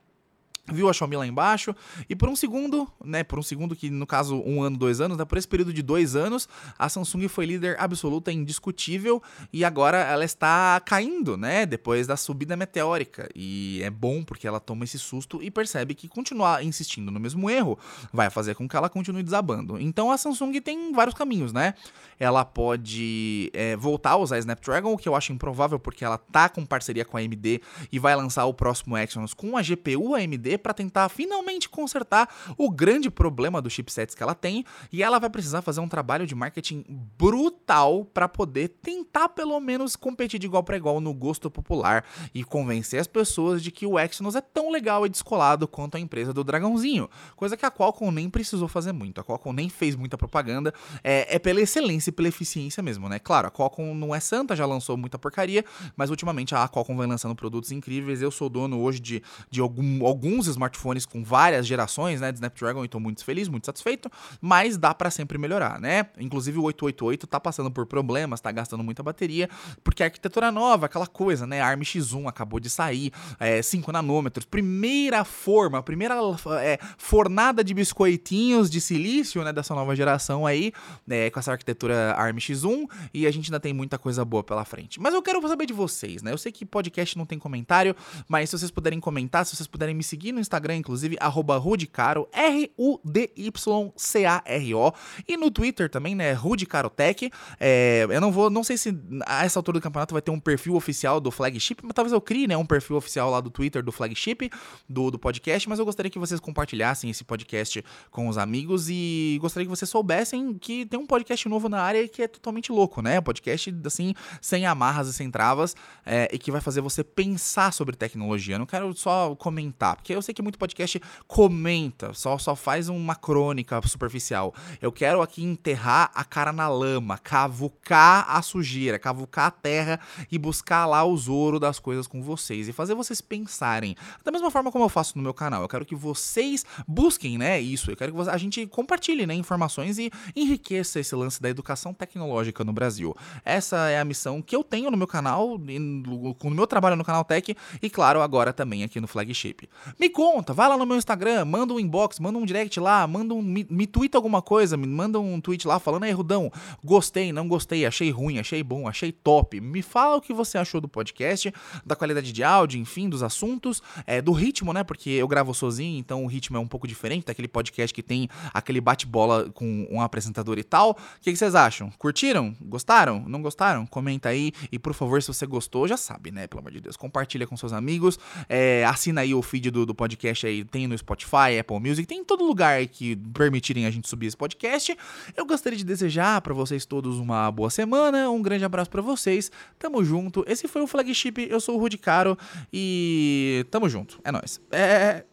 Speaker 1: Viu a Xiaomi lá embaixo, e por um segundo, né, por um segundo que no caso um ano, dois anos, né, por esse período de dois anos, a Samsung foi líder absoluta, indiscutível, e agora ela está caindo, né, depois da subida meteórica, e é bom porque ela toma esse susto e percebe que continuar insistindo no mesmo erro vai fazer com que ela continue desabando. Então a Samsung tem vários caminhos, né, ela pode é, voltar a usar Snapdragon, o que eu acho improvável porque ela tá com parceria com a AMD e vai lançar o próximo Exynos com a GPU AMD para tentar finalmente consertar o grande problema dos chipsets que ela tem, e ela vai precisar fazer um trabalho de marketing brutal para poder tentar pelo menos competir de igual para igual no gosto popular e convencer as pessoas de que o Exynos é tão legal e descolado quanto a empresa do Dragãozinho, coisa que a Qualcomm nem precisou fazer muito, a Qualcomm nem fez muita propaganda, é, é pela excelência e pela eficiência mesmo, né? Claro, a Qualcomm não é santa, já lançou muita porcaria, mas ultimamente a Qualcomm vai lançando produtos incríveis, eu sou dono hoje de, de algum, alguns smartphones com várias gerações, né, de Snapdragon e estou muito feliz, muito satisfeito, mas dá para sempre melhorar, né? Inclusive o 888 tá passando por problemas, tá gastando muita bateria, porque a arquitetura nova, aquela coisa, né? ARM X1 acabou de sair, é, 5 nanômetros, primeira forma, primeira é, fornada de biscoitinhos de silício, né, dessa nova geração aí, né, com essa arquitetura ARM X1, e a gente ainda tem muita coisa boa pela frente. Mas eu quero saber de vocês, né? Eu sei que podcast não tem comentário, mas se vocês puderem comentar, se vocês puderem me seguir no Instagram, inclusive, arroba Rudicaro, R-U-D-Y-C-A-R-O. E no Twitter também, né? Rudicarotech. É, eu não vou, não sei se a essa altura do campeonato vai ter um perfil oficial do Flagship, mas talvez eu crie, né? Um perfil oficial lá do Twitter do Flagship, do, do podcast. Mas eu gostaria que vocês compartilhassem esse podcast com os amigos e gostaria que vocês soubessem que tem um podcast novo na área que é totalmente louco, né? Podcast, assim, sem amarras e sem travas é, e que vai fazer você pensar sobre tecnologia. Eu não quero só comentar, porque eu sei que muito podcast comenta, só, só faz uma crônica superficial. Eu quero aqui enterrar a cara na lama, cavucar a sujeira, cavucar a terra e buscar lá o ouro das coisas com vocês e fazer vocês pensarem. Da mesma forma como eu faço no meu canal, eu quero que vocês busquem, né, isso. Eu quero que a gente compartilhe, né, informações e enriqueça esse lance da educação tecnológica no Brasil. Essa é a missão que eu tenho no meu canal, no meu trabalho no canal Tech e claro, agora também aqui no Flagship. Me conta, vai lá no meu Instagram, manda um inbox, manda um direct lá, manda um, me, me tweeta alguma coisa, me manda um tweet lá falando, aí Rudão, gostei, não gostei, achei ruim, achei bom, achei top. Me fala o que você achou do podcast, da qualidade de áudio, enfim, dos assuntos, é, do ritmo, né? Porque eu gravo sozinho, então o ritmo é um pouco diferente daquele podcast que tem aquele bate-bola com um apresentador e tal. O que, que vocês acham? Curtiram? Gostaram? Não gostaram? Comenta aí e por favor, se você gostou, já sabe, né? Pelo amor de Deus, compartilha com seus amigos, é, assina aí o feed do, do podcast aí, tem no Spotify, Apple Music, tem em todo lugar que permitirem a gente subir esse podcast. Eu gostaria de desejar para vocês todos uma boa semana, um grande abraço para vocês. Tamo junto. Esse foi o Flagship, eu sou o Rudy Caro e tamo junto. É nóis. É...